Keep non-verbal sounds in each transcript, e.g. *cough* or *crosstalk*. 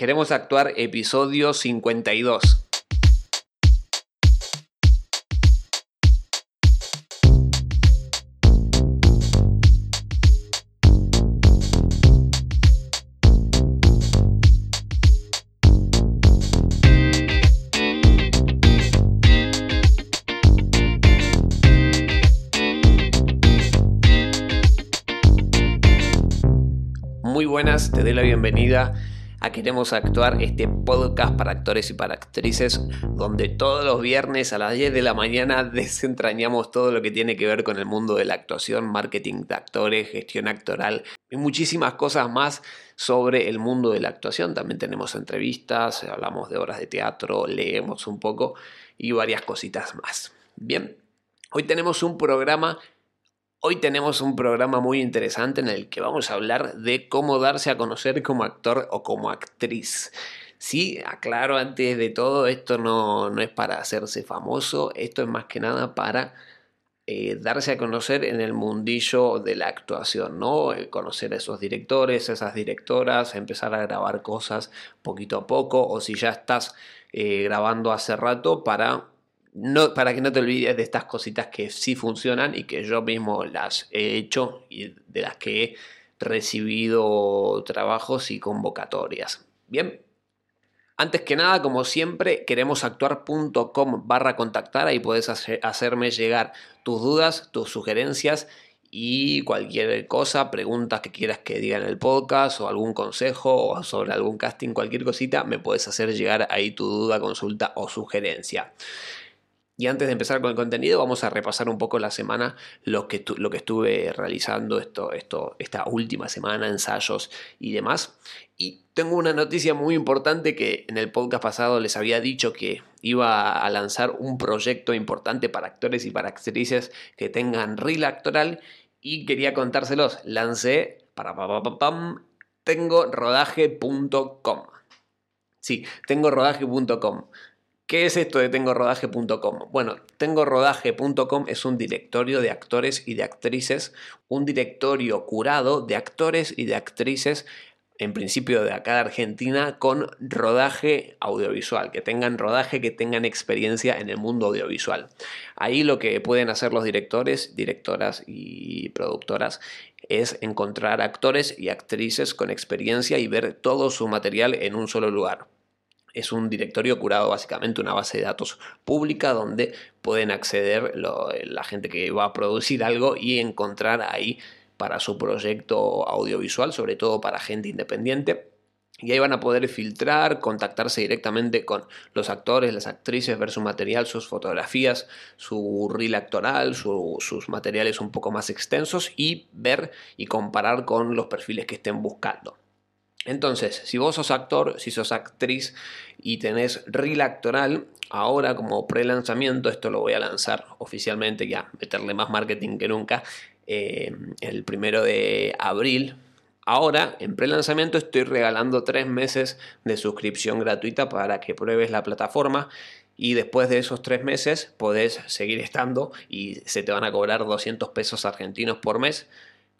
Queremos actuar episodio 52. Muy buenas, te doy la bienvenida a Queremos Actuar, este podcast para actores y para actrices, donde todos los viernes a las 10 de la mañana *laughs* desentrañamos todo lo que tiene que ver con el mundo de la actuación, marketing de actores, gestión actoral y muchísimas cosas más sobre el mundo de la actuación. También tenemos entrevistas, hablamos de obras de teatro, leemos un poco y varias cositas más. Bien, hoy tenemos un programa Hoy tenemos un programa muy interesante en el que vamos a hablar de cómo darse a conocer como actor o como actriz. Sí, aclaro antes de todo, esto no, no es para hacerse famoso, esto es más que nada para eh, darse a conocer en el mundillo de la actuación, ¿no? conocer a esos directores, esas directoras, empezar a grabar cosas poquito a poco, o si ya estás eh, grabando hace rato, para no, para que no te olvides de estas cositas que sí funcionan y que yo mismo las he hecho y de las que he recibido trabajos y convocatorias. Bien. Antes que nada, como siempre, queremos actuar.com barra contactar. Ahí puedes hacerme llegar tus dudas, tus sugerencias y cualquier cosa, preguntas que quieras que diga en el podcast o algún consejo o sobre algún casting, cualquier cosita, me puedes hacer llegar ahí tu duda, consulta o sugerencia. Y antes de empezar con el contenido, vamos a repasar un poco la semana, lo que, lo que estuve realizando esto, esto, esta última semana, ensayos y demás. Y tengo una noticia muy importante que en el podcast pasado les había dicho que iba a lanzar un proyecto importante para actores y para actrices que tengan reel actoral y quería contárselos. Lancé para pam, tengo rodaje.com. Sí, tengo rodaje.com. ¿Qué es esto de tengorodaje.com? Bueno, tengorodaje.com es un directorio de actores y de actrices, un directorio curado de actores y de actrices en principio de acá de Argentina, con rodaje audiovisual, que tengan rodaje, que tengan experiencia en el mundo audiovisual. Ahí lo que pueden hacer los directores, directoras y productoras es encontrar actores y actrices con experiencia y ver todo su material en un solo lugar. Es un directorio curado básicamente, una base de datos pública donde pueden acceder la gente que va a producir algo y encontrar ahí para su proyecto audiovisual, sobre todo para gente independiente. Y ahí van a poder filtrar, contactarse directamente con los actores, las actrices, ver su material, sus fotografías, su reel actoral, sus materiales un poco más extensos y ver y comparar con los perfiles que estén buscando. Entonces, si vos sos actor, si sos actriz y tenés reel actoral, ahora como pre-lanzamiento, esto lo voy a lanzar oficialmente, ya meterle más marketing que nunca, eh, el primero de abril. Ahora, en pre-lanzamiento, estoy regalando tres meses de suscripción gratuita para que pruebes la plataforma y después de esos tres meses podés seguir estando y se te van a cobrar 200 pesos argentinos por mes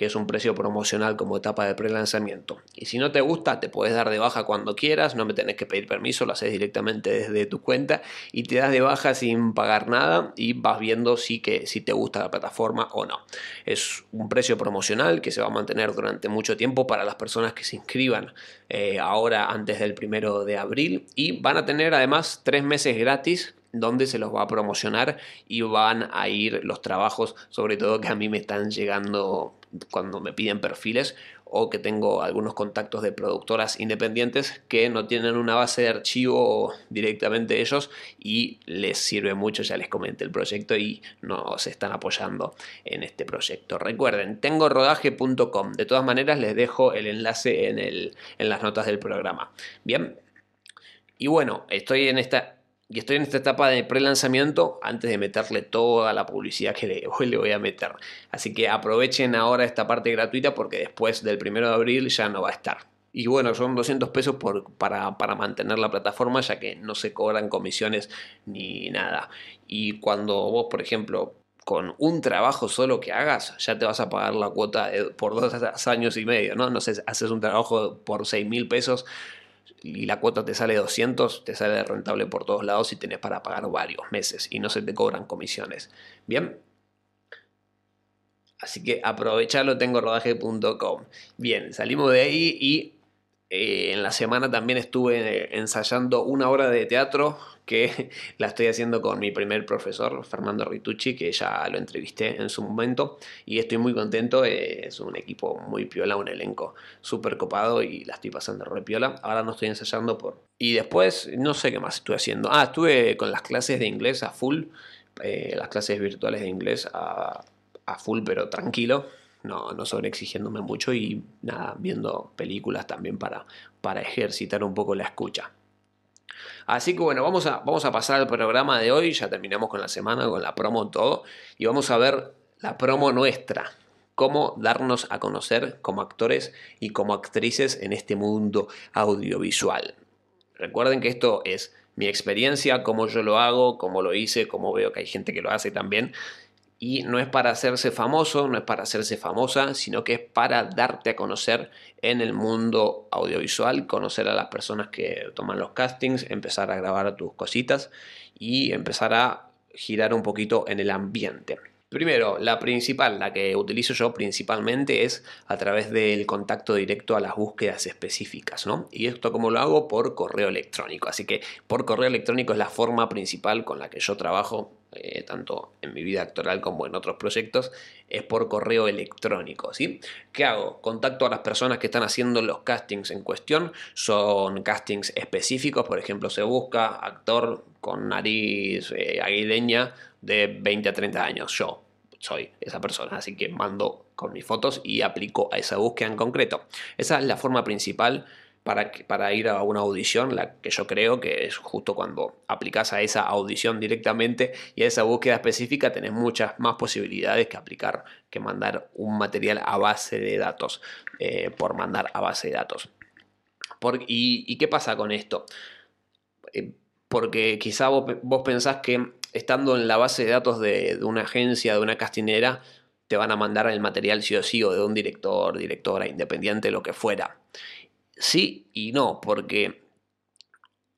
que es un precio promocional como etapa de pre-lanzamiento. Y si no te gusta, te puedes dar de baja cuando quieras, no me tenés que pedir permiso, lo haces directamente desde tu cuenta y te das de baja sin pagar nada y vas viendo si, que, si te gusta la plataforma o no. Es un precio promocional que se va a mantener durante mucho tiempo para las personas que se inscriban eh, ahora antes del primero de abril y van a tener además tres meses gratis donde se los va a promocionar y van a ir los trabajos, sobre todo que a mí me están llegando cuando me piden perfiles o que tengo algunos contactos de productoras independientes que no tienen una base de archivo directamente ellos y les sirve mucho, ya les comenté el proyecto y nos están apoyando en este proyecto. Recuerden, tengo rodaje.com, de todas maneras les dejo el enlace en, el, en las notas del programa. Bien, y bueno, estoy en esta y estoy en esta etapa de pre-lanzamiento antes de meterle toda la publicidad que *laughs* hoy le voy a meter. Así que aprovechen ahora esta parte gratuita porque después del primero de abril ya no va a estar. Y bueno, son 200 pesos por, para, para, mantener la plataforma ya que no se cobran comisiones ni nada. Y cuando vos, por ejemplo, con un trabajo solo que hagas, ya te vas a pagar la cuota por dos *laughs* años y medio, ¿no? No sé, haces un trabajo por 6 mil pesos, y la cuota te sale 200, te sale rentable por todos lados y tenés para pagar varios meses y no se te cobran comisiones. Bien. Así que aprovechalo, tengo rodaje.com. Bien, salimos de ahí y eh, en la semana también estuve ensayando una obra de teatro que *laughs* la estoy haciendo con mi primer profesor, Fernando Ritucci, que ya lo entrevisté en su momento y estoy muy contento. Eh, es un equipo muy piola, un elenco súper copado y la estoy pasando re piola. Ahora no estoy ensayando por... Y después, no sé qué más estuve haciendo. Ah, estuve con las clases de inglés a full, eh, las clases virtuales de inglés a, a full, pero tranquilo no, no sobreexigiéndome mucho y nada, viendo películas también para, para ejercitar un poco la escucha. Así que bueno, vamos a, vamos a pasar al programa de hoy, ya terminamos con la semana, con la promo todo, y vamos a ver la promo nuestra, cómo darnos a conocer como actores y como actrices en este mundo audiovisual. Recuerden que esto es mi experiencia, cómo yo lo hago, cómo lo hice, cómo veo que hay gente que lo hace también, y no es para hacerse famoso, no es para hacerse famosa, sino que es para darte a conocer en el mundo audiovisual, conocer a las personas que toman los castings, empezar a grabar tus cositas y empezar a girar un poquito en el ambiente. Primero, la principal, la que utilizo yo principalmente es a través del contacto directo a las búsquedas específicas, ¿no? Y esto como lo hago por correo electrónico, así que por correo electrónico es la forma principal con la que yo trabajo, eh, tanto en mi vida actoral como en otros proyectos, es por correo electrónico, ¿sí? ¿Qué hago? Contacto a las personas que están haciendo los castings en cuestión, son castings específicos, por ejemplo, se busca actor con nariz eh, aguileña de 20 a 30 años. Yo soy esa persona, así que mando con mis fotos y aplico a esa búsqueda en concreto. Esa es la forma principal para, ir a una audición, la que yo creo que es justo cuando aplicas a esa audición directamente y a esa búsqueda específica tenés muchas más posibilidades que aplicar, que mandar un material a base de datos, eh, por mandar a base de datos. y, qué pasa con esto? Eh, porque quizá vos, pensás que estando en la base de datos de, una agencia, de una castinera, te van a mandar el material sí o sí, o de un director, directora, independiente, lo que fuera. Sí y no, porque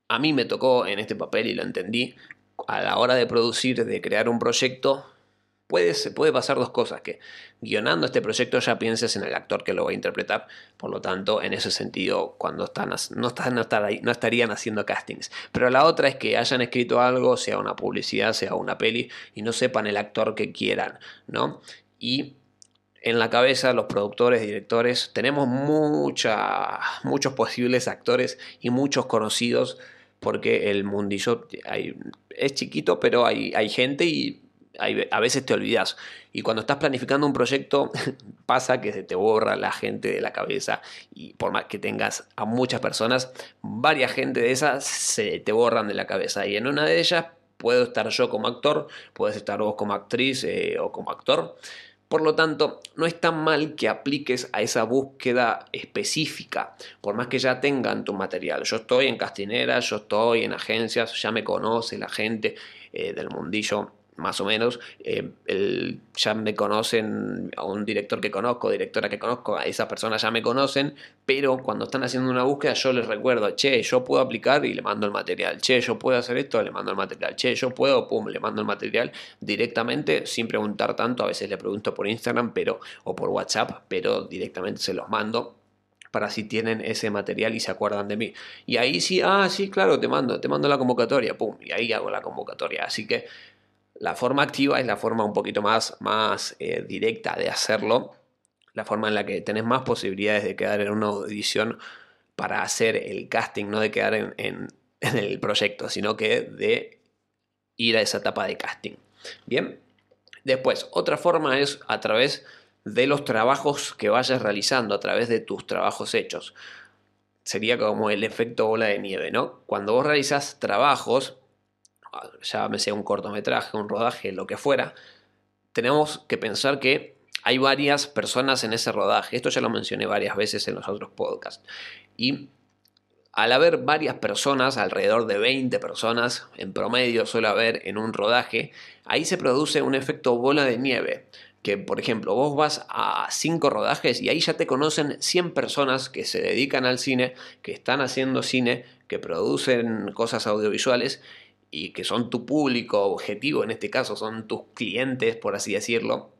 a mí me tocó en este papel y lo entendí, a la hora de producir, de crear un proyecto, puede, puede pasar dos cosas, que guionando este proyecto ya pienses en el actor que lo va a interpretar, por lo tanto, en ese sentido, cuando están, no, están, no, no estarían haciendo castings. Pero la otra es que hayan escrito algo, sea una publicidad, sea una peli, y no sepan el actor que quieran, ¿no? Y en la cabeza los productores, directores, tenemos muchos posibles actores y muchos conocidos porque el mundillo es chiquito, pero hay, hay gente y a veces te olvidas. Y cuando estás planificando un proyecto, *laughs* pasa que se te borra la gente de la cabeza. Y por más que tengas a muchas personas, varias gente de esas se te borran de la cabeza. Y en una de ellas puedo estar yo como actor, puedes estar vos como actriz eh, o como actor. Por lo tanto, no es tan mal que apliques a esa búsqueda específica, por más que ya tengan tu material. Yo estoy en castinera, yo estoy en agencias, ya me conoce la gente eh, del mundillo más o menos, eh, ya me conocen, a un director que conozco, directora que conozco, a esas personas ya me conocen, pero cuando están haciendo una búsqueda yo les recuerdo, che, yo puedo aplicar y le mando el material, che, yo puedo hacer esto, le mando el material, che, yo puedo, pum, le mando el material directamente, sin preguntar tanto, a veces le pregunto por Instagram pero, o por WhatsApp, pero directamente se los mando para si tienen ese material y se acuerdan de mí. Y ahí sí, ah, sí, claro, te mando, te mando la convocatoria, pum, y ahí hago la convocatoria. Así que la forma activa es la forma un poquito más, más eh, directa de hacerlo, la forma en la que tenés más posibilidades de quedar en una audición para hacer el casting, no de quedar en, *laughs* en el proyecto, sino que de ir a esa etapa de casting. Bien, después, otra forma es a través de los trabajos que vayas realizando, a través de tus trabajos hechos. Sería como el efecto bola de nieve, ¿no? Cuando vos realizas trabajos, ya me sea un cortometraje, un rodaje, lo que fuera, tenemos que pensar que hay varias personas en ese rodaje. Esto ya lo mencioné varias veces en los otros podcasts. Y al haber varias personas, alrededor de 20 personas en promedio suele haber en un rodaje, ahí se produce un efecto bola de nieve. que, por ejemplo, vos vas a cinco rodajes y ahí ya te conocen 100 personas que se dedican al cine, que están haciendo cine, que producen cosas audiovisuales y que son tu público objetivo, en este caso son tus clientes, por así decirlo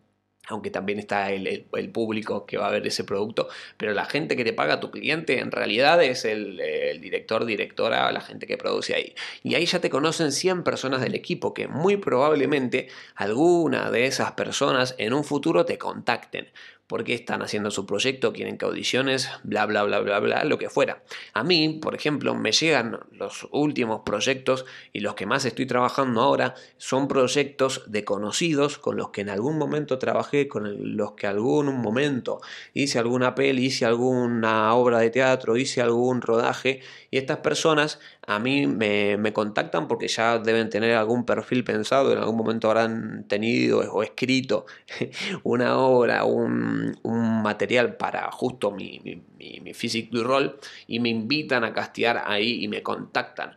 aunque también está el, público que va a ver ese producto, pero la gente que te paga tu cliente en realidad es el, el, director, directora, la gente que produce ahí. Y ahí ya te conocen 100 personas del equipo que muy probablemente alguna de esas personas en un futuro te contacten por qué están haciendo su proyecto, quieren que audiciones, bla, bla, bla, bla, bla, lo que fuera. A mí, por ejemplo, me llegan los últimos proyectos y los que más estoy trabajando ahora son proyectos de conocidos con los que en algún momento trabajé, con los que algún momento hice alguna peli, hice alguna obra de teatro, hice algún rodaje y estas personas a mí me, contactan porque ya deben tener algún perfil pensado, en algún momento habrán tenido o escrito *laughs* una obra, un, un material para justo mi, mi, mi, physical role y me invitan a castear ahí y me contactan.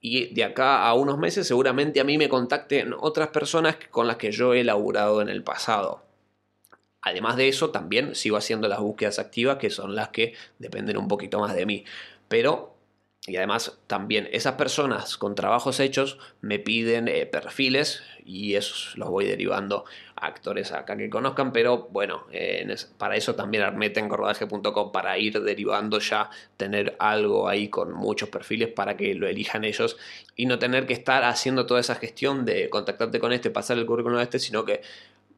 Y de acá a unos meses seguramente a mí me contacten otras personas con las que yo he laburado en el pasado. Además de eso, también sigo haciendo las búsquedas activas, que son las que dependen un poquito más de mí. Pero y además también esas personas con trabajos hechos me piden eh, perfiles y esos los voy derivando a actores acá que conozcan, pero bueno, para eso también armete en corrodaje.com para ir derivando ya, tener algo ahí con muchos perfiles para que lo elijan ellos y no tener que estar haciendo toda esa gestión de contactarte con este, pasar el currículum a este, sino que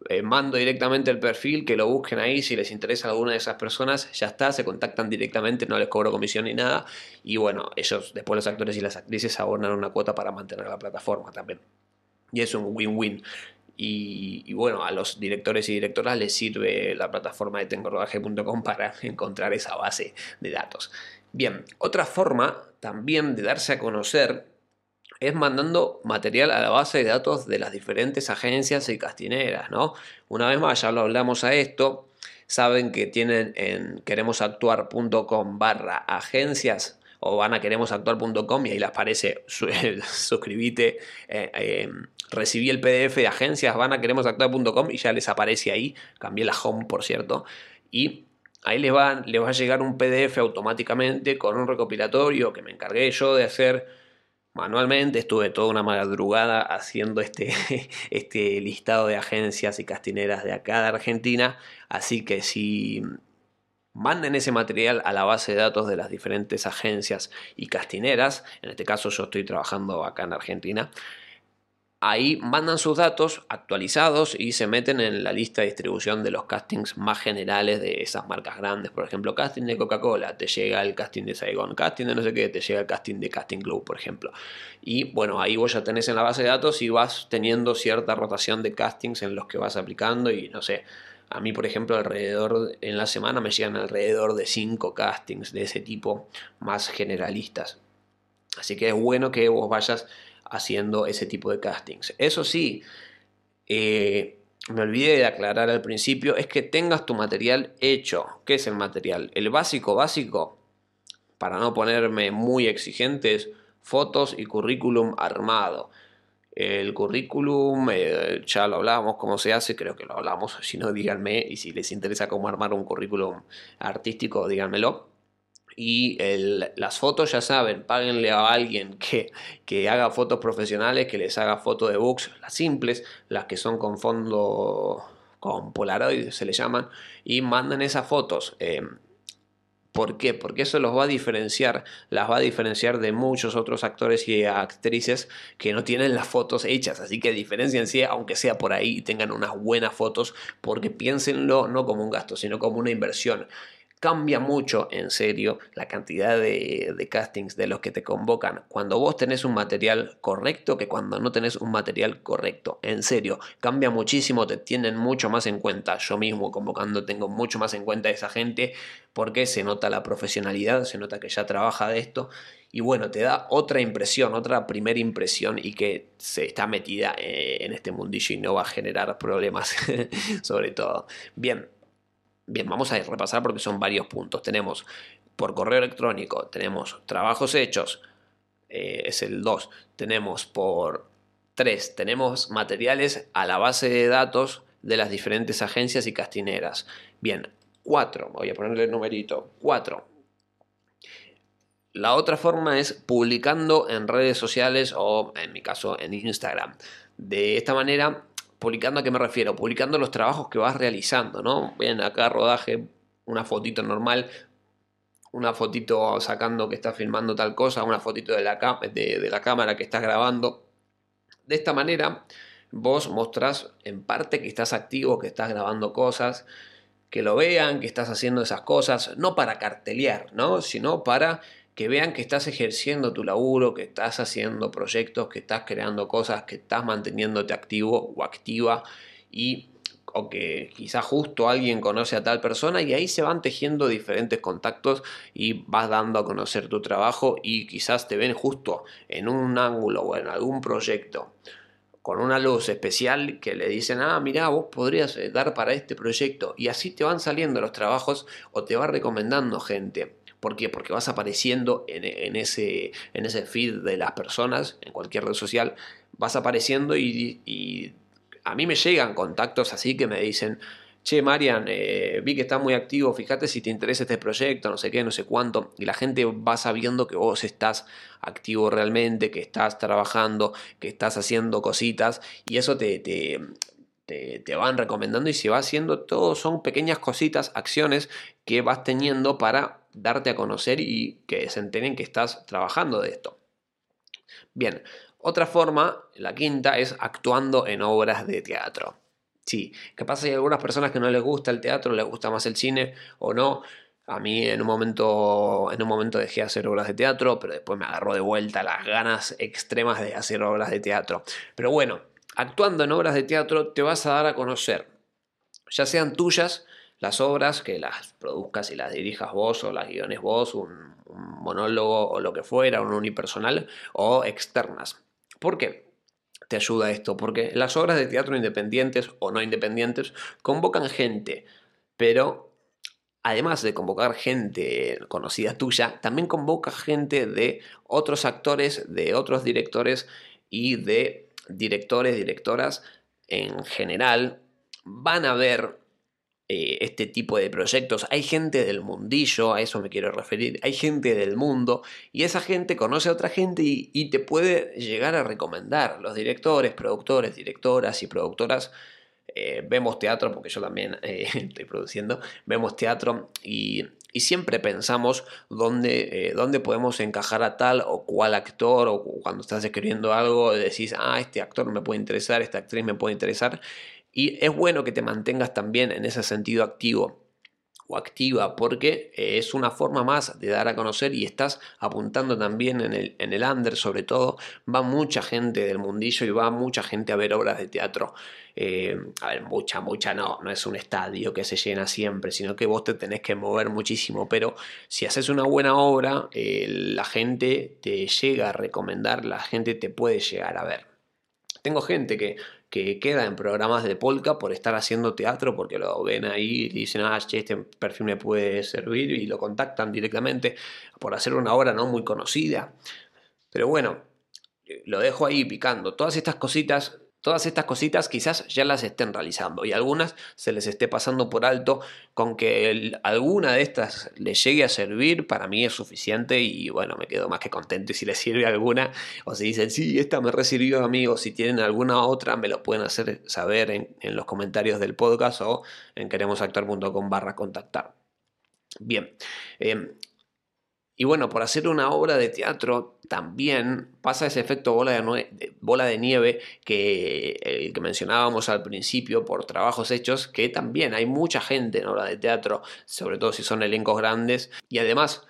eh, mando directamente el perfil, que lo busquen ahí, si les interesa alguna de esas personas, ya está, se contactan directamente, no les cobro comisión ni nada, y bueno, ellos, después los actores y las actrices abonan una cuota para mantener la plataforma también. Y es un win-win. Y, bueno, a los directores y directoras les sirve la plataforma de tengorodaje.com para *laughs* encontrar esa base de datos. Bien, otra forma también de darse a conocer es mandando material a la base de datos de las diferentes agencias y castineras, ¿no? Una vez más, ya lo hablamos a esto, saben que tienen en queremosactuar.com barra agencias o van a queremosactuar.com y ahí les aparece suscribite, eh, eh, recibí el PDF de agencias, van a queremosactuar.com y ya les aparece ahí, cambié la home por cierto, y ahí les va, les va a llegar un PDF automáticamente con un recopilatorio que me encargué yo de hacer manualmente, estuve toda una madrugada haciendo este, *laughs* este listado de agencias y castineras de acá de Argentina, así que si manden ese material a la base de datos de las diferentes agencias y castineras, en este caso yo estoy trabajando acá en Argentina, ahí mandan sus datos actualizados y se meten en la lista de distribución de los castings más generales de esas marcas grandes. Por ejemplo, casting de Coca-Cola, te llega el casting de Saigon, casting de no sé qué, te llega el casting de Casting Club, por ejemplo. Y bueno, ahí vos ya tenés en la base de datos y vas teniendo cierta rotación de castings en los que vas aplicando y no sé. A mí, por ejemplo, alrededor en la semana me llegan alrededor de 5 castings de ese tipo más generalistas. Así que es bueno que vos vayas haciendo ese tipo de castings. Eso sí, eh, me olvidé de aclarar al principio, es que tengas tu material hecho. ¿Qué es el material? El básico básico, para no ponerme muy exigentes, fotos y currículum armado. El currículum, eh, ya lo hablábamos cómo se hace, creo que lo hablamos, si no díganme, y si les interesa cómo armar un currículum artístico, díganmelo. Y las fotos, ya saben, páguenle a alguien que, que, haga fotos profesionales, que les haga fotos de books, las simples, las que son con fondo, con Polaroid se le llaman, y manden esas fotos. Eh, ¿Por qué? Porque eso los va a diferenciar, las va a diferenciar de muchos otros actores y actrices que no tienen las fotos hechas. Así que diferenciense, aunque sea por ahí, y tengan unas buenas fotos, porque piénsenlo no como un gasto, sino como una inversión. Cambia mucho, en serio, la cantidad de, castings de los que te convocan cuando vos tenés un material correcto que cuando no tenés un material correcto. En serio, cambia muchísimo, te tienen mucho más en cuenta. Yo mismo convocando tengo mucho más en cuenta a esa gente porque se nota la profesionalidad, se nota que ya trabaja de esto y bueno, te da otra impresión, otra primera impresión y que se está metida eh, en este mundillo y no va a generar problemas *laughs* sobre todo. Bien, Bien, vamos a repasar porque son varios puntos. Tenemos por correo electrónico, tenemos trabajos hechos, eh, es el 2. Tenemos por 3, tenemos materiales a la base de datos de las diferentes agencias y castineras. Bien, cuatro, voy a ponerle el numerito, cuatro. La otra forma es publicando en redes sociales o en mi caso en Instagram. De esta manera, publicando a qué me refiero? Publicando los trabajos que vas realizando, ¿no? Bien, acá rodaje, una fotito normal, una fotito sacando que estás filmando tal cosa, una fotito de la, de la cámara que estás grabando. De esta manera, vos mostrás en parte que estás activo, que estás grabando cosas, que lo vean, que estás haciendo esas cosas, no para cartelear, ¿no? sino para que vean que estás ejerciendo tu laburo, que estás haciendo proyectos, que estás creando cosas, que estás manteniéndote activo o activa y o que quizás justo alguien conoce a tal persona y ahí se van tejiendo diferentes contactos y vas dando a conocer tu trabajo y quizás te ven justo en un ángulo o en algún proyecto con una luz especial que le dicen, ah, mira, vos podrías eh, dar para este proyecto y así te van saliendo los trabajos o te va recomendando gente. ¿Por qué? Porque vas apareciendo en, ese, en ese feed de las personas, en cualquier red social, vas apareciendo y a mí me llegan contactos así que me dicen, che, Marian, eh, vi que estás muy activo, fíjate si te interesa este proyecto, no sé qué, no sé cuánto, y la gente va sabiendo que vos estás activo realmente, que estás trabajando, que estás haciendo cositas, y eso te, te, te, van recomendando y se va haciendo todo, son pequeñas cositas, acciones que vas teniendo para darte a conocer y que se enteren que estás trabajando de esto. Bien, otra forma, la quinta, es actuando en obras de teatro. Sí, ¿qué pasa? Hay algunas personas que no les gusta el teatro, les gusta más el cine o no. A mí en un momento, en un momento dejé de hacer obras de teatro, pero después me agarró de vuelta las ganas extremas de hacer obras de teatro. Pero bueno, actuando en obras de teatro te vas a dar a conocer, ya sean tuyas las obras, que las produzcas y las dirijas vos o las guiones vos, un monólogo o lo que fuera, un unipersonal, o externas. ¿Por qué? Te ayuda esto, porque las obras de teatro independientes o no independientes convocan gente, pero además de convocar gente conocida tuya, también convoca gente de otros actores, de otros directores y de directores, directoras en general. Van a ver eh, este tipo de proyectos. Hay gente del mundillo, a eso me quiero referir, hay gente del mundo y esa gente conoce a otra gente y, te puede llegar a recomendar. Los directores, productores, directoras y productoras eh, vemos teatro, porque yo también eh, *laughs* estoy produciendo, vemos teatro y, siempre pensamos dónde, dónde, podemos encajar a tal o cual actor, o cuando estás escribiendo algo decís, ah, este actor me puede interesar, esta actriz me puede interesar, y es bueno que te mantengas también en ese sentido activo o activa porque eh, es una forma más de dar a conocer y estás apuntando también en el, en el under sobre todo. Va mucha gente del mundillo y va mucha gente a ver obras de teatro. Eh, a ver mucha mucha no no es un estadio que se llena siempre sino que vos te tenés que mover muchísimo. Pero si haces una buena obra eh, la gente te llega a recomendar la gente te puede llegar a ver. Tengo gente que que queda en programas de polka por estar haciendo teatro, porque lo ven ahí y dicen, ah, este perfil me puede servir y lo contactan directamente por hacer una obra no muy conocida. Pero bueno, lo dejo ahí picando. Todas estas cositas Todas estas cositas quizás ya las estén realizando y algunas se les esté pasando por alto. Con que alguna de estas les llegue a servir, para mí es suficiente y bueno, me quedo más que contento. Y si les sirve alguna, o si dicen, sí, esta me recibió a mí, o si tienen alguna otra, me lo pueden hacer saber en, los comentarios del podcast o en queremosactuar.com barra contactar. Bien, eh, y bueno, por hacer una obra de teatro también pasa ese efecto bola de, bola de nieve que el que mencionábamos al principio por trabajos hechos, que también hay mucha gente en obra de teatro, sobre todo si son elencos grandes, y además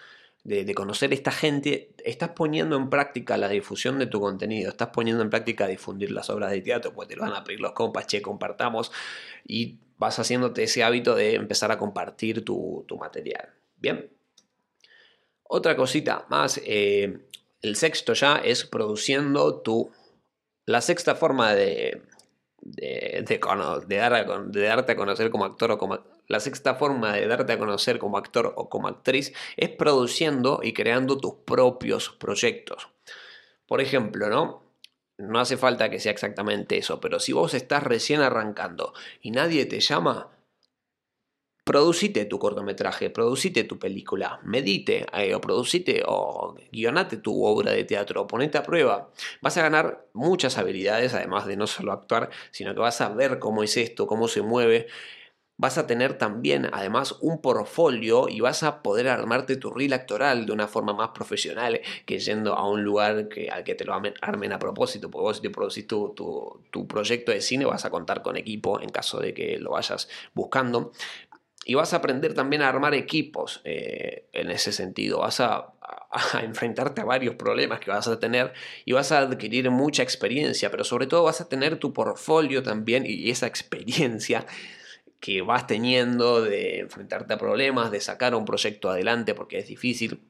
de, conocer esta gente, estás poniendo en práctica la difusión de tu contenido, estás poniendo en práctica difundir las obras de teatro, pues te lo van a pedir los compas, che, compartamos, y vas haciéndote ese hábito de empezar a compartir tu, tu material. Bien. Otra cosita más, eh, el sexto ya es produciendo tu... La sexta forma de, de, darte a conocer como actor o como... La sexta forma de darte a conocer como actor o como actriz es produciendo y creando tus propios proyectos. Por ejemplo, ¿no? no hace falta que sea exactamente eso, pero si vos estás recién arrancando y nadie te llama, producite tu cortometraje, producite tu película, medite eh, o producite o guionate tu obra de teatro, ponete a prueba. Vas a ganar muchas habilidades, además de no solo actuar, sino que vas a ver cómo es esto, cómo se mueve vas a tener también además un portfolio y vas a poder armarte tu reel actoral de una forma más profesional que yendo a un lugar que, al que te lo armen a propósito, porque vos si te producís tu, tu, proyecto de cine vas a contar con equipo en caso de que lo vayas buscando. Y vas a aprender también a armar equipos eh, en ese sentido. Vas a, a, enfrentarte a varios problemas que vas a tener y vas a adquirir mucha experiencia, pero sobre todo vas a tener tu portfolio también y esa experiencia que vas teniendo de enfrentarte a problemas, de sacar un proyecto adelante porque es difícil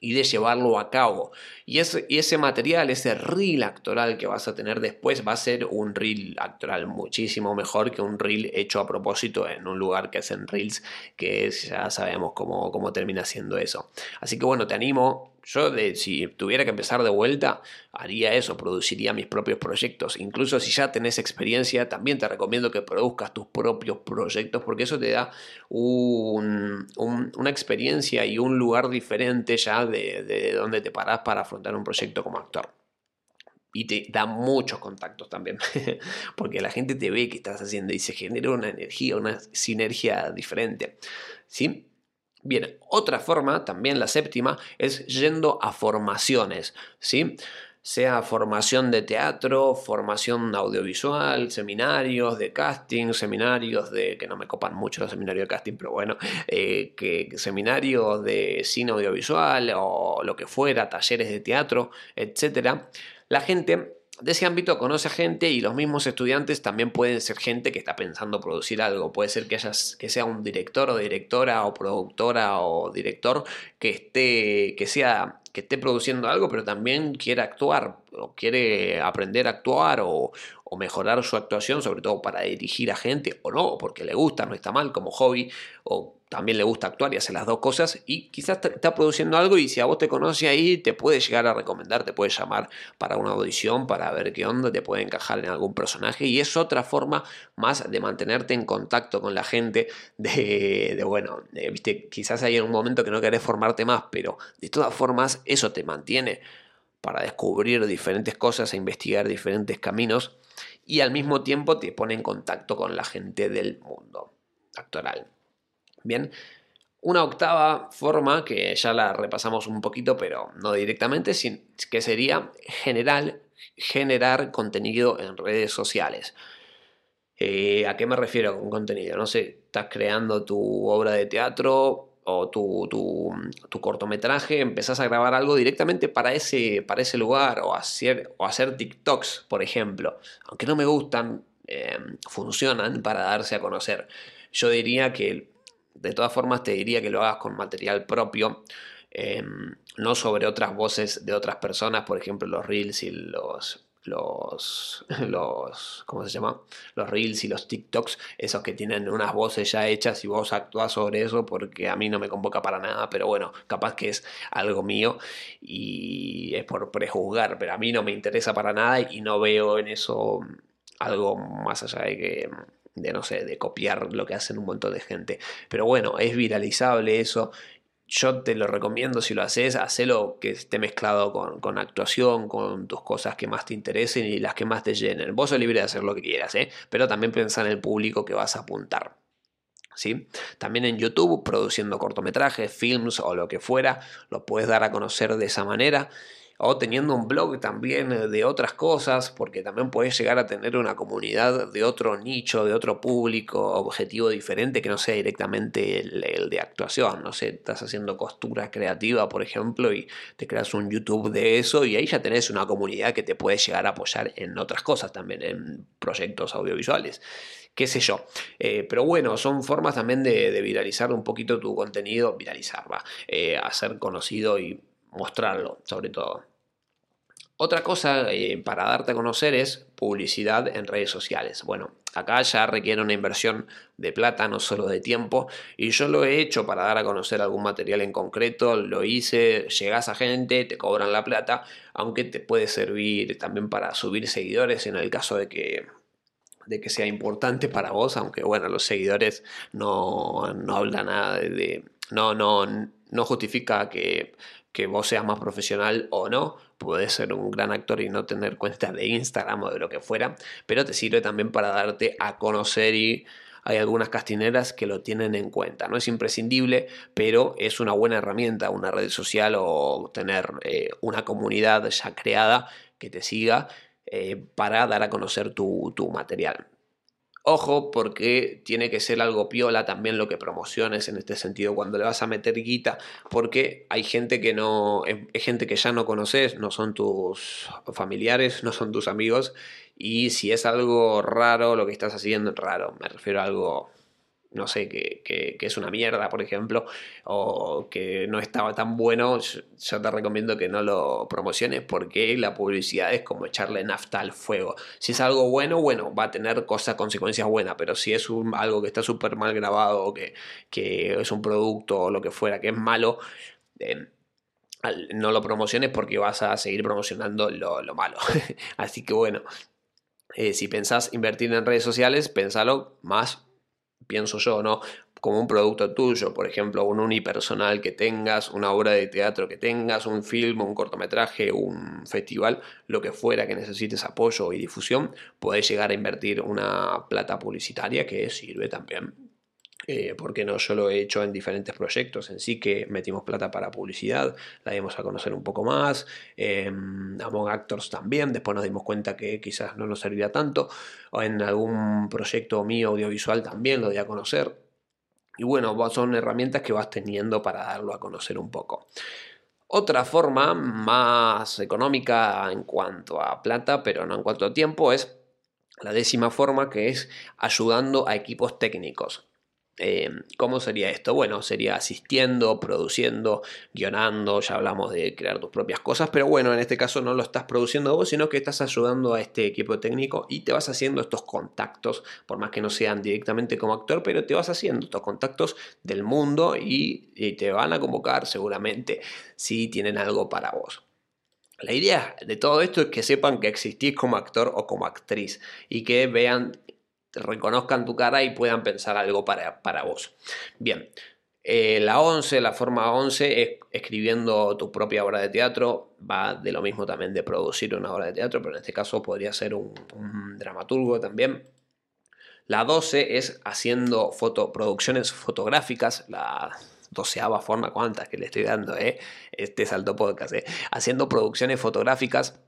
y de llevarlo a cabo. Y ese, y ese material, ese reel actoral que vas a tener después va a ser un reel actoral muchísimo mejor que un reel hecho a propósito en un lugar que hacen reels que ya sabemos cómo, cómo termina siendo eso. Así que bueno, te animo yo, si tuviera que empezar de vuelta, haría eso, produciría mis propios proyectos. Incluso si ya tenés experiencia, también te recomiendo que produzcas tus propios proyectos, porque eso te da una experiencia y un lugar diferente ya de, de donde te parás para afrontar un proyecto como actor. Y te da muchos contactos también, *laughs* porque la gente te ve que estás haciendo y se genera una energía, una sinergia diferente. ¿Sí? Bien, otra forma, también la séptima, es yendo a formaciones, ¿sí? sea formación de teatro, formación audiovisual, seminarios de casting, seminarios de, que no me copan mucho los seminarios de casting, pero bueno, eh, que seminarios de cine audiovisual o lo que fuera, talleres de teatro, etc. La gente de ese ámbito conoce a gente y los mismos estudiantes también pueden ser gente que está pensando producir algo. Puede ser que, que sea un director o directora o productora o director que esté, que sea, que esté produciendo algo, pero también quiere actuar o quiere aprender a actuar o, o mejorar su actuación, sobre todo para dirigir a gente o no, porque le gusta, no está mal como hobby o también le gusta actuar y hacer las dos cosas y quizás está produciendo algo y si a vos te conoce ahí te puede llegar a recomendar, te puede llamar para una audición, para ver qué onda, te puede encajar en algún personaje y es otra forma más de mantenerte en contacto con la gente, *laughs* de, bueno, viste, quizás hay un momento que no querés formarte más, pero de todas formas eso te mantiene para descubrir diferentes cosas e investigar diferentes caminos y al mismo tiempo te pone en contacto con la gente del mundo actoral. Bien, una octava forma, que ya la repasamos un poquito, pero no directamente, que sería general, generar contenido en redes sociales. Eh, ¿A qué me refiero con contenido? No sé, estás creando tu obra de teatro o tu, tu, cortometraje, empezás a grabar algo directamente para ese, para ese lugar o hacer, o hacer TikToks, por ejemplo. Aunque no me gustan, eh, funcionan para darse a conocer. Yo diría que de todas formas, te diría que lo hagas con material propio, em, no sobre otras voces de otras personas, por ejemplo, los reels y los los, *laughs* los, ¿cómo se llama? Los reels y los TikToks, esos que tienen unas voces ya hechas y vos actúas sobre eso porque a mí no me convoca para nada, pero bueno, capaz que es algo mío y es por prejuzgar, pero a mí no me interesa para nada y no veo en eso algo más allá de que de no sé, de copiar lo que hacen un montón de gente. Pero bueno, es viralizable eso. Yo te lo recomiendo si lo haces, hacelo que esté mezclado con, actuación, con tus cosas que más te interesen y las que más te llenen. Vos sos libre de hacer lo que quieras, ¿eh? pero también pensá en el público que vas a apuntar. ¿Sí? También en YouTube, produciendo cortometrajes, films o lo que fuera, lo puedes dar a conocer de esa manera o teniendo un blog también eh, de otras cosas, porque también puedes llegar a tener una comunidad de otro nicho, de otro público objetivo diferente que no sea directamente el, de actuación. No sé, estás haciendo costura creativa, por ejemplo, y te creas un YouTube de eso y ahí ya tenés una comunidad que te puede llegar a apoyar en otras cosas también, en proyectos audiovisuales qué sé yo. Eh, pero bueno, son formas también de, viralizar un poquito tu contenido, viralizar, va, eh, hacer conocido y mostrarlo, sobre todo. Otra cosa eh, para darte a conocer es publicidad en redes sociales. Bueno, acá ya requiere una inversión de plata, no solo de tiempo, y yo lo he hecho para dar a conocer algún material en concreto, lo hice, llegas a gente, te cobran la plata, aunque te puede servir también para subir seguidores en el caso de que de que sea importante para vos, aunque bueno, los seguidores no, no hablan nada de, no, no, no justifica que, que vos seas más profesional o no, puedes ser un gran actor y no tener cuenta de Instagram o de lo que fuera, pero te sirve también para darte a conocer y hay algunas castineras que lo tienen en cuenta. No es imprescindible, pero es una buena herramienta, una red social o tener eh, una comunidad ya creada que te siga eh, para dar a conocer tu, tu material. Ojo, porque tiene que ser algo piola también lo que promociones en este sentido. Cuando le vas a meter guita, porque hay gente que no, es gente que ya no conoces, no son tus familiares, no son tus amigos, y si es algo raro lo que estás haciendo, raro, me refiero a algo no sé, que, que, es una mierda, por ejemplo, o que no estaba tan bueno, yo te recomiendo que no lo promociones porque la publicidad es como echarle nafta al fuego. Si es algo bueno, bueno, va a tener cosas, consecuencias buenas, pero si es algo que está súper mal grabado o que, que, es un producto o lo que fuera que es malo, eh, no lo promociones porque vas a seguir promocionando lo, lo malo. *laughs* Así que bueno, eh, si pensás invertir en redes sociales, pensalo más pienso yo, ¿no? Como un producto tuyo, por ejemplo, un unipersonal que tengas, una obra de teatro que tengas, un film, un cortometraje, un festival, lo que fuera que necesites apoyo y difusión, puedes llegar a invertir una plata publicitaria que sirve también eh, porque no, yo lo he hecho en diferentes proyectos en sí que metimos plata para publicidad, la dimos a conocer un poco más, eh, Among Actors también, después nos dimos cuenta que quizás no nos servía tanto, o en algún proyecto mío audiovisual también lo di a conocer, y bueno, son herramientas que vas teniendo para darlo a conocer un poco. Otra forma más económica en cuanto a plata, pero no en cuanto a tiempo, es la décima forma que es ayudando a equipos técnicos. Em, ¿Cómo sería esto? Bueno, sería asistiendo, produciendo, guionando, ya hablamos de crear tus propias cosas, pero bueno, en este caso no lo estás produciendo vos, sino que estás ayudando a este equipo técnico y te vas haciendo estos contactos, por más que no sean directamente como actor, pero te vas haciendo estos contactos del mundo y, y te van a convocar seguramente si tienen algo para vos. La idea de todo esto es que sepan que existís como actor o como actriz y que vean reconozcan tu cara y puedan pensar algo para, para vos. Bien, eh, la 11, la forma 11 es escribiendo tu propia obra de teatro, va de lo mismo también de producir una obra de teatro, pero en este caso podría ser un, dramaturgo también. La 12 es haciendo fotoproducciones fotográficas, la doceava forma, cuántas que le estoy dando, eh? este salto podcast, eh. haciendo producciones fotográficas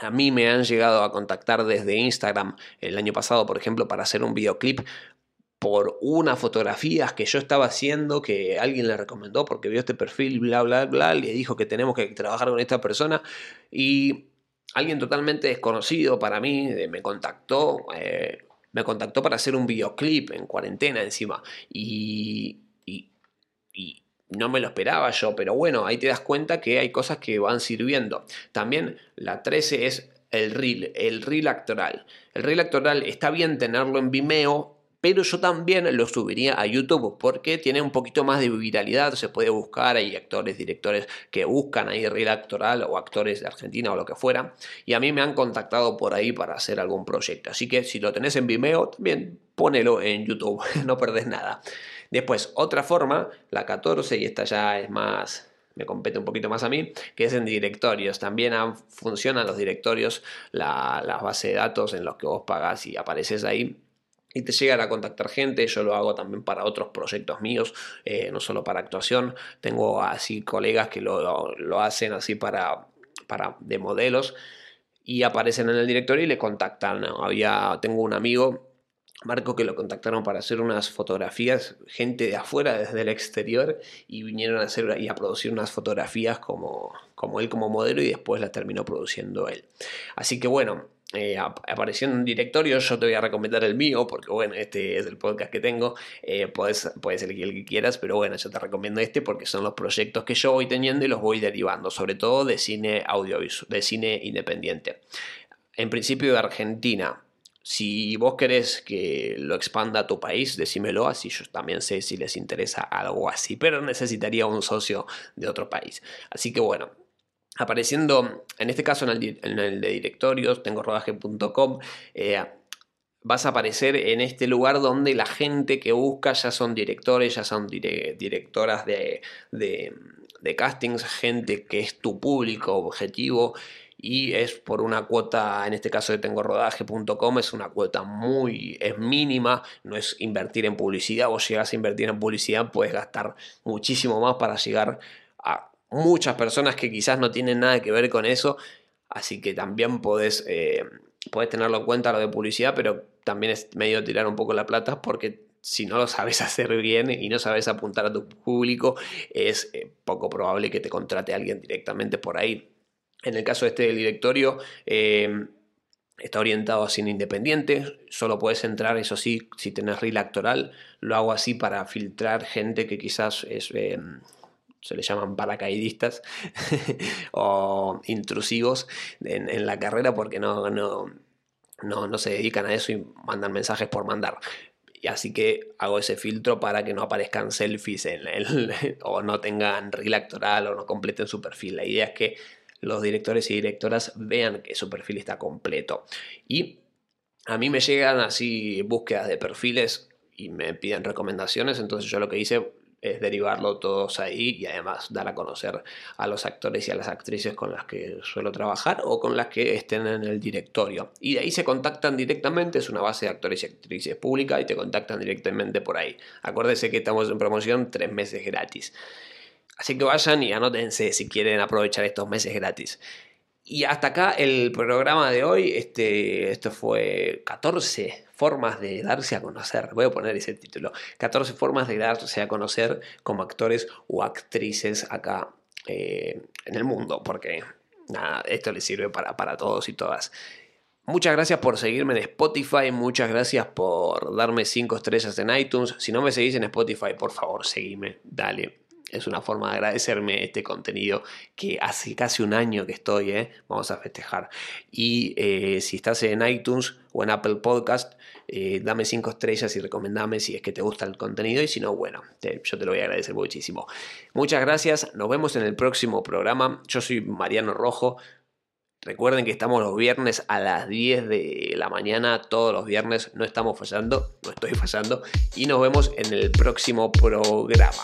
a mí me han llegado a contactar desde Instagram el año pasado, por ejemplo, para hacer un videoclip por unas fotografías que yo estaba haciendo, que alguien le recomendó porque vio este perfil, bla, bla, bla, le dijo que tenemos que trabajar con esta persona. Y alguien totalmente desconocido para mí eh, me contactó, eh, me contactó para hacer un videoclip en cuarentena encima. Y, no me lo esperaba yo, pero bueno, ahí te das cuenta que hay cosas que van sirviendo. También la 13 es el reel, el reel actoral. El reel actoral está bien tenerlo en Vimeo, pero yo también lo subiría a YouTube porque tiene un poquito más de viralidad, se puede buscar, hay actores, directores que buscan ahí reel actoral o actores de Argentina o lo que fuera, y a mí me han contactado por ahí para hacer algún proyecto. Así que si lo tenés en Vimeo, también ponelo en YouTube, *laughs* no perdés nada. Después, otra forma, la 14, y esta ya es más, me compete un poquito más a mí, que es en directorios. También funcionan los directorios, la, la base de datos en los que vos pagás y apareces ahí y te llegan a contactar gente, yo lo hago también para otros proyectos míos, eh, no solo para actuación, tengo así colegas que lo, lo, hacen así para, para de modelos y aparecen en el directorio y le contactan. Había, tengo un amigo Marco que lo contactaron para hacer unas fotografías, gente de afuera, desde el exterior, y vinieron a hacer y a producir unas fotografías como, como él como modelo y después las terminó produciendo él. Así que bueno, eh, en un directorio, yo te voy a recomendar el mío, porque bueno, este es el podcast que tengo, eh, puedes, puedes elegir el que quieras, pero bueno, yo te recomiendo este porque son los proyectos que yo voy teniendo y los voy derivando, sobre todo de cine audiovisual, de cine independiente. En principio de Argentina, si vos querés que lo expanda a tu país, decímelo, así yo también sé si les interesa algo así, pero necesitaría un socio de otro país. Así que bueno, apareciendo, en este caso en el, de directorios, tengo rodaje.com, eh, vas a aparecer en este lugar donde la gente que busca ya son directores, ya son directoras de, de castings, gente que es tu público objetivo y es por una cuota, en este caso de tengorodaje.com, es una cuota muy, es mínima, no es invertir en publicidad, vos llegas a invertir en publicidad, puedes gastar muchísimo más para llegar a muchas personas que quizás no tienen nada que ver con eso, así que también podés, eh, tenerlo en cuenta lo de publicidad, pero también es medio tirar un poco la plata porque si no lo sabes *laughs* hacer bien y no sabes apuntar a tu público, es eh, poco probable que te contrate alguien directamente por ahí. En el caso este del directorio, eh, está orientado a cine independiente, solo puedes entrar, eso sí, si tenés reel actoral, lo hago así para filtrar gente que quizás es se le llaman paracaidistas *laughs* o intrusivos en, la carrera porque no, no, no, se dedican a eso y mandan mensajes por mandar. Así que hago ese filtro para que no aparezcan selfies en el, *laughs* o no tengan reel actoral o no completen su perfil. La idea es que los directores y directoras vean que su perfil está completo. Y a mí me llegan así búsquedas de perfiles y me piden recomendaciones, entonces yo lo que hice es derivarlo todos ahí y además dar a conocer a los actores y a las actrices con las que suelo trabajar o con las que estén en el directorio. Y de ahí se contactan directamente, es una base de actores y actrices pública y te contactan directamente por ahí. Acuérdense que estamos en promoción tres meses gratis. Así que vayan y anótense si quieren aprovechar estos meses gratis. Y hasta acá el programa de hoy. Este, esto fue 14 formas de darse a conocer. Voy a poner ese título. 14 formas de darse a conocer como actores o actrices acá eh, en el mundo. Porque nada, esto les sirve para, para todos y todas. Muchas gracias por seguirme en Spotify, muchas gracias por darme 5 estrellas en iTunes. Si no me seguís en Spotify, por favor, seguime, dale es una forma de agradecerme este contenido que hace casi un año que estoy, ¿eh? vamos a festejar. Y eh, si estás en iTunes o en Apple Podcast, eh, dame cinco estrellas y recomendame si es que te gusta el contenido y si no, bueno, yo te lo voy a agradecer muchísimo. Muchas gracias, nos vemos en el próximo programa. Yo soy Mariano Rojo. Recuerden que estamos los viernes a las 10 de la mañana, todos los viernes, no estamos fallando, no estoy fallando, y nos vemos en el próximo programa.